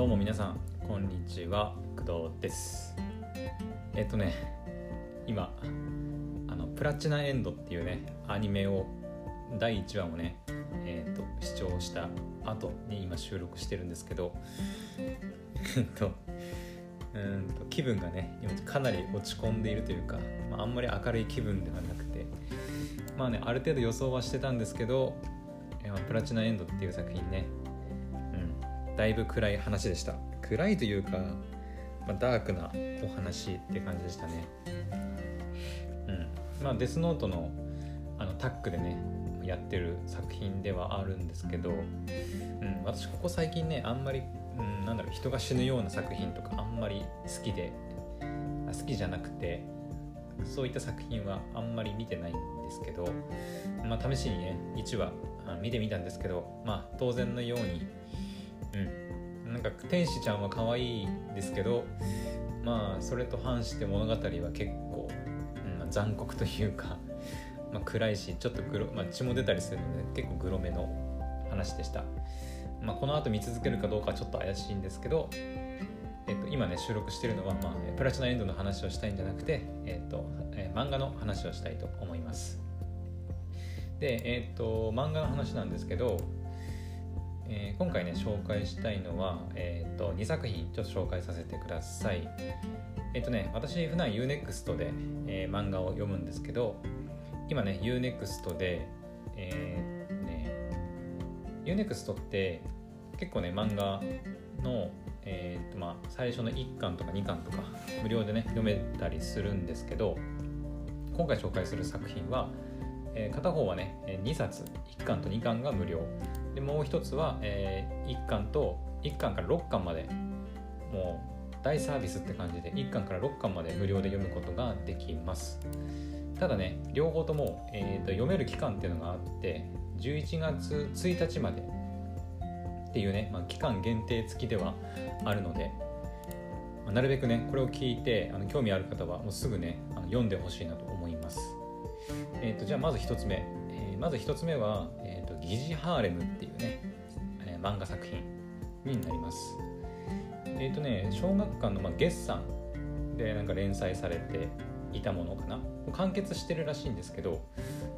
どうも皆さんこんにちは。工藤です。えっとね今あのプラチナエンドっていうねアニメを第1話をねえっと視聴した後に今収録してるんですけどえっとうんと気分がね今かなり落ち込んでいるというか、まあ、あんまり明るい気分ではなくてまあねある程度予想はしてたんですけど「プラチナエンド」っていう作品ね、だいぶ暗い話でした。暗いというか、まあ、ダークなお話って感じでしたね。うん。まあデスノートのあのタッグでねやってる作品ではあるんですけど、うん、私ここ最近ねあんまり、うん、なんだろう人が死ぬような作品とかあんまり好きで好きじゃなくてそういった作品はあんまり見てないんですけど、まあ、試しにね1話見てみたんですけどまあ当然のようにうん。なんか天使ちゃんは可愛いですけどまあそれと反して物語は結構、うん、残酷というか、まあ、暗いしちょっとグロ、まあ、血も出たりするので結構グロめの話でした、まあ、この後見続けるかどうかちょっと怪しいんですけどえっと、今ね収録してるのは、まあ、プラチナエンドの話をしたいんじゃなくて、えっとえ、漫画の話をしたいと思います。で、えっと漫画の話なんですけど、えー、今回ね紹介したいのは、えっと2作品ちょっと紹介させてください。えっとね私普段 UNEXT で、えー、漫画を読むんですけど今ね UNEXT でえー、ね UNEXT って結構ね漫画のえーとまあ、最初の1巻とか2巻とか無料でね読めたりするんですけど今回紹介する作品は、えー、片方はね2冊1巻と2巻が無料。でもう一つは、えー、1巻と1巻から6巻までもう大サービスって感じで1巻から6巻まで無料で読むことができますただね両方とも、えーと読める期間っていうのがあって11月1日までっていうね、まあ、期間限定付きではあるので、まあ、なるべくねこれを聞いてあの興味ある方はもうすぐねあの読んでほしいなと思います。えーと、じゃあまず1つ目、えー、まず1つ目は、と「疑似ハーレム」っていうね、えー、漫画作品になります。えっ、ー、とね小学館の、まあ、月産でなんか連載されていたものかな完結してるらしいんですけど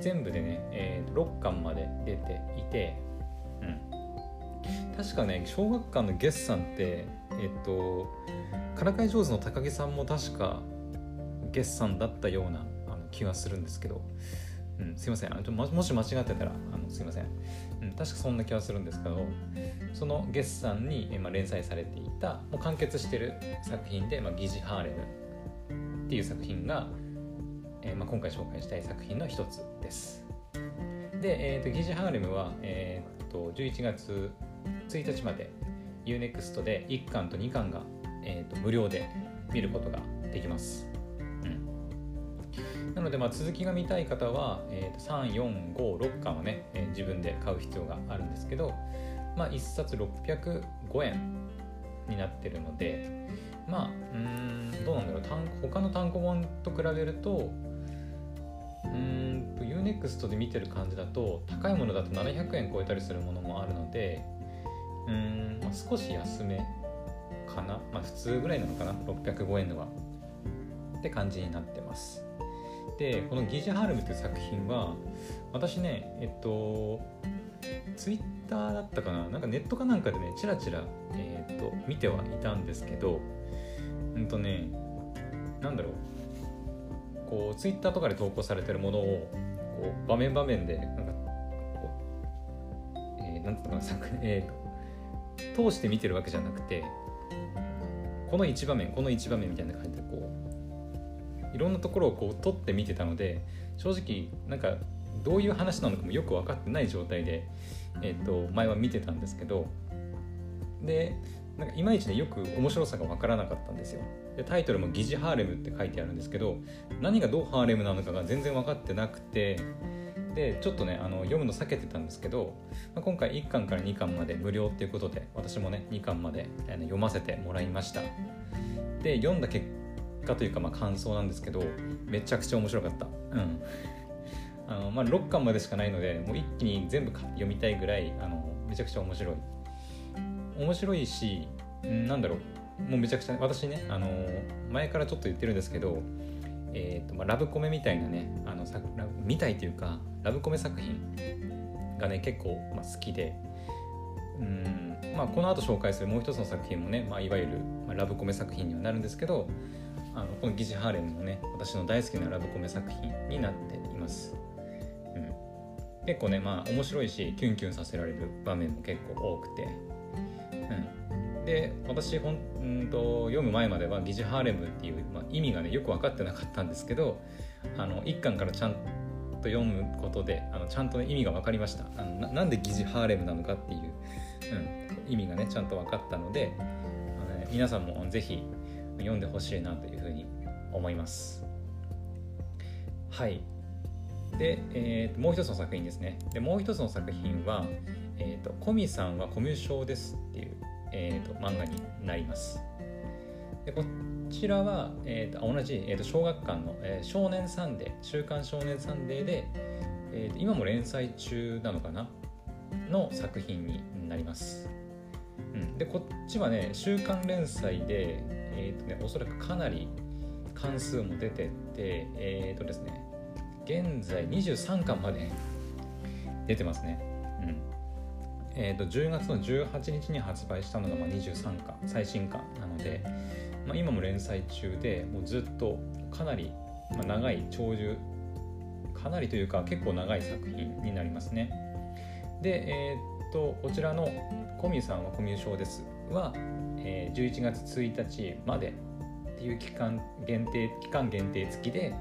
全部でね、えー、と6巻まで出ていてうん確かね小学館の月さんってえっとからかい上手の高木さんも確か月さんだったようなあの気がするんですけど、うん、すいませんあのもし間違ってたらあのすいません、うん、確かそんな気はするんですけどその月さんに、まあ、連載されていたもう完結してる作品で「まあ、疑似ハーレム」っていう作品が、えーまあ、今回紹介したい作品の一つです。で、えーと、疑似ハーレムは、えーと、と11月1日まで UNEXT で1巻と2巻が、えーと、無料で見ることができます。なので、まあ、続きが見たい方は、えーと、3、4、5、6巻をね、えー、自分で買う必要があるんですけど、まあ、1冊605円になってるので、まあ、うんどうなんだろう。単他の単行本と比べるとうんと UNEXT で見てる感じだと高いものだと700円超えたりするものもあるのでうん、まあ、少し安めかな、まあ、普通ぐらいなのかな。605円のは。って感じになってます。でこの「ギジャハルム」という作品は私ねえっとツイッターだったかななんかネットかなんかでねチラチラ、えー、っと見てはいたんですけどうんとねなんだろうこうツイッターとかで投稿されてるものをこう場面場面でなんかこう、えー、なんていうのかな作、えー、通して見てるわけじゃなくてこの一場面この一場面みたいな感じでこうろんなところをこう撮って見てたので正直なんかどういう話なのかもよく分かってない状態で、えー、と前は見てたんですけどでなんかいまいちねよく面白さが分からなかったんですよ。でタイトルも「疑似ハーレム」って書いてあるんですけど何がどうハーレムなのかが全然分かってなくてでちょっとねあの読むの避けてたんですけど、まあ、今回1巻から2巻まで無料っていうことで私もね2巻まで、えー、読ませてもらいました。で読んだ結果というかまあ感想なんですけどめちゃくちゃ面白かった。うん。あの、まあ、6巻までしかないのでもう一気に全部読みたいぐらいあのめちゃくちゃ面白い。面白いしんなんだろう。もうめちゃくちゃ私ね、あの前からちょっと言ってるんですけど、えーとまあ、ラブコメみたいなねあのさみたいというかラブコメ作品がね結構、まあ、好きで。うん。まあこの後紹介するもう一つの作品もね、まあ、いわゆる、まあ、ラブコメ作品にはなるんですけどあのこの「疑似ハーレム」もね私の大好きなラブコメ作品になっています、うん、結構ねまあ面白いしキュンキュンさせられる場面も結構多くて、うん、で私ほんと読む前までは「疑似ハーレム」っていう、まあ、意味がねよく分かってなかったんですけどあの一巻からちゃんと読むことであのちゃんと、ね、意味が分かりました。あのなんで疑似ハーレムなのかっていう、うん、意味がねちゃんと分かったのであの、皆さんもぜひ読んでほしいなというふうに思います。はい。で、えー、もう一つの作品ですね。でもう一つの作品は「えーと、古見さんはコミュ障です」っていう、えーと、漫画になります。でこちらは、えーと、同じ、えー、と小学館の、えー、少年サンデー週刊少年サンデーで、えー、と今も連載中なのかな？の作品になります、うん、でこっちはね週刊連載で、えーとね、おそらくかなり巻数も出ててえっ、ー、とですね現在23巻まで出てますね。うん。えーと、10月の18日に発売したのがまあ23巻最新巻なので、まあ、今も連載中でもうずっとかなり、まあ、長い長寿かなりというか結構長い作品になりますね。でえっ、ー、とこちらの「コミさんはコミュ障です」は、えー、11月1日までっていう期間限定期間限定付きで、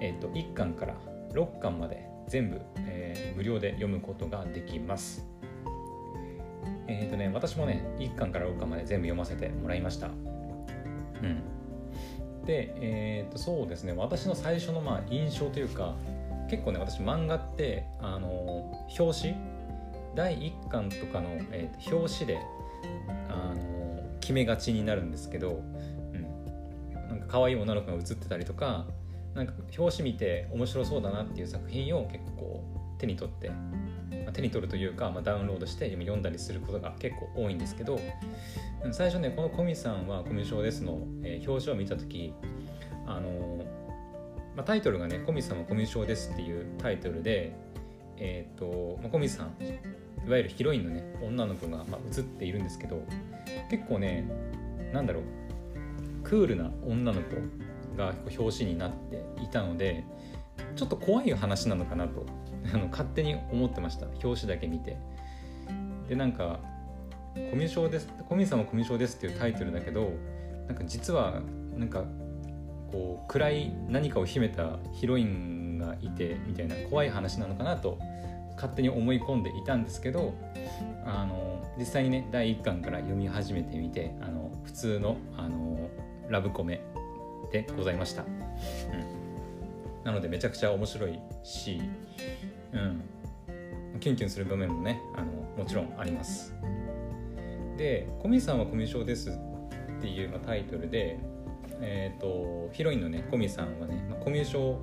えーと、1巻から6巻まで全部、えー、無料で読むことができます。えっ、ー、とね私もね1巻から6巻まで全部読ませてもらいました。うん。で、えっ、ー、とそうですね私の最初のまあ印象というか結構ね私漫画ってあの表紙第1巻とかの、えー、と表紙で決めがちになるんですけどうん、なんか可愛い女の子が写ってたりとかなんか表紙見て面白そうだなっていう作品を結構手に取って、まあ、手に取るというか、まあ、ダウンロードして読んだりすることが結構多いんですけど最初ねこの「コミさんはコミュ障ですの」え、表紙を見た時あのー、まあ、タイトルがね「コミさんはコミュ障です」っていうタイトルでえっ、ー、と、まあ、コミさんいわゆるヒロインのね女の子が、まあ、映っているんですけど結構ねなんだろうクールな女の子が表紙になっていたのでちょっと怖い話なのかなと あの勝手に思ってました。表紙だけ見て。でなんか「コミュ障です」「コミュさんはコミュ障です」っていうタイトルだけどなんか実はなんかこう暗い何かを秘めたヒロインがいてみたいな怖い話なのかなと勝手に思い込んでいたんですけどあの実際にね第1巻から読み始めてみてあの普通のあのラブコメでございました、うん、なのでめちゃくちゃ面白いし、うん、キュンキュンする場面もねあのもちろんあります。で「コミさんはコミュ障です」っていう、まあ、タイトルで、えーと、ヒロインのねコミさんはね、まあ、コミュ障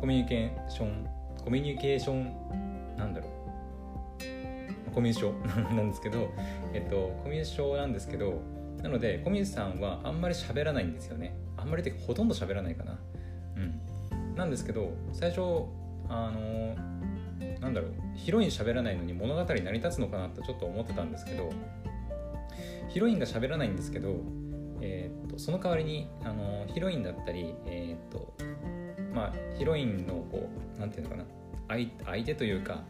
コミュニケーションコミュニケーションなんだろう。コミュ障。なんですけど、えっと、コミュ障なんですけどなので小水さんはあんまり喋らないんですよね。あんまりってほとんど喋らないかな。うん。なんですけど最初あのなんだろう。ヒロイン喋らないのに物語成り立つのかなとちょっと思ってたんですけどヒロインが喋らないんですけど、えー、っとその代わりにあのヒロインだったり、えー、っとまあ、ヒロインのこうなんていうのかな。相相手というか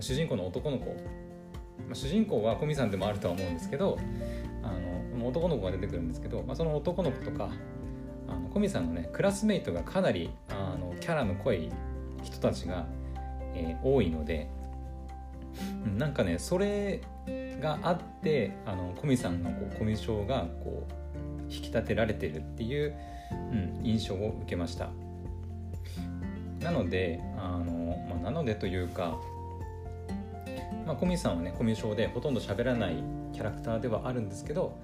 主人公の男の子、まあ、主人公は小見さんでもあるとは思うんですけどあの男の子が出てくるんですけど、まあ、その男の子とかあの小見さんのねクラスメイトがかなりあのキャラの濃い人たちが、えー、多いのでなんかねそれがあってあの小見さんのこうコミュ障がこう引き立てられてるっていう、うん、印象を受けました。なのであの、まあ、なのでというかまあ、コミさんはねコミュ障でほとんど喋らないキャラクターではあるんですけど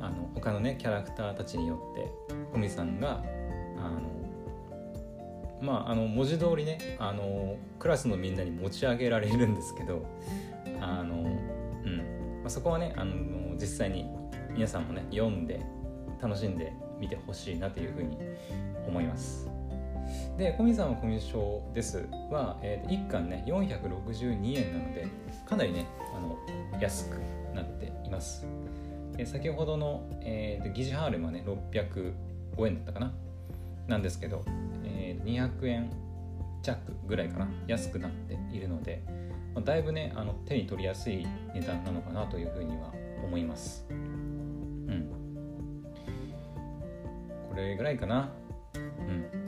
あの他のねキャラクターたちによってコミさんがあのまああの文字通りねあのクラスのみんなに持ち上げられるんですけどあの、うん。まあ、そこはねあの実際に皆さんもね読んで楽しんでみてほしいなというふうに思います。で「コミさんはコミュ障です。は」えー、1巻ね462円なのでかなりねあの安くなっています。で先ほどの、えー、疑似ハーレムはね605円だったかな。なんですけど、えー、200円弱ぐらいかな。安くなっているので、まあ、だいぶねあの手に取りやすい値段なのかなというふうには思います。うん。これぐらいかな。うん。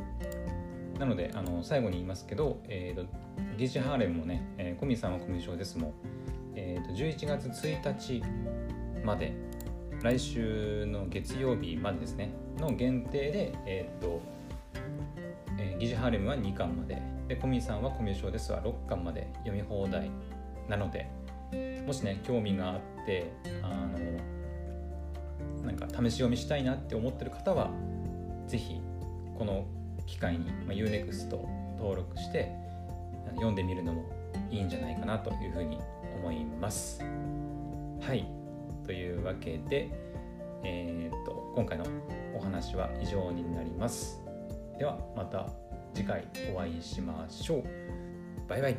なのであの最後に言いますけど、えーと、疑似ハーレムもね、えー、コミさんはコミュ障ですも、えーと、11月1日まで来週の月曜日までですねの限定で、え、ー、とえー、疑似ハーレムは2巻まででコミさんはコミュ障ですは6巻まで読み放題なのでもしね興味があってあのなんか試し読みしたいなって思ってる方は是非この機会に、まあ、UNEXT 登録して読んでみるのもいいんじゃないかなというふうに思います。はいというわけで、えー、っと今回のお話は以上になります。ではまた次回お会いしましょう。バイバイ。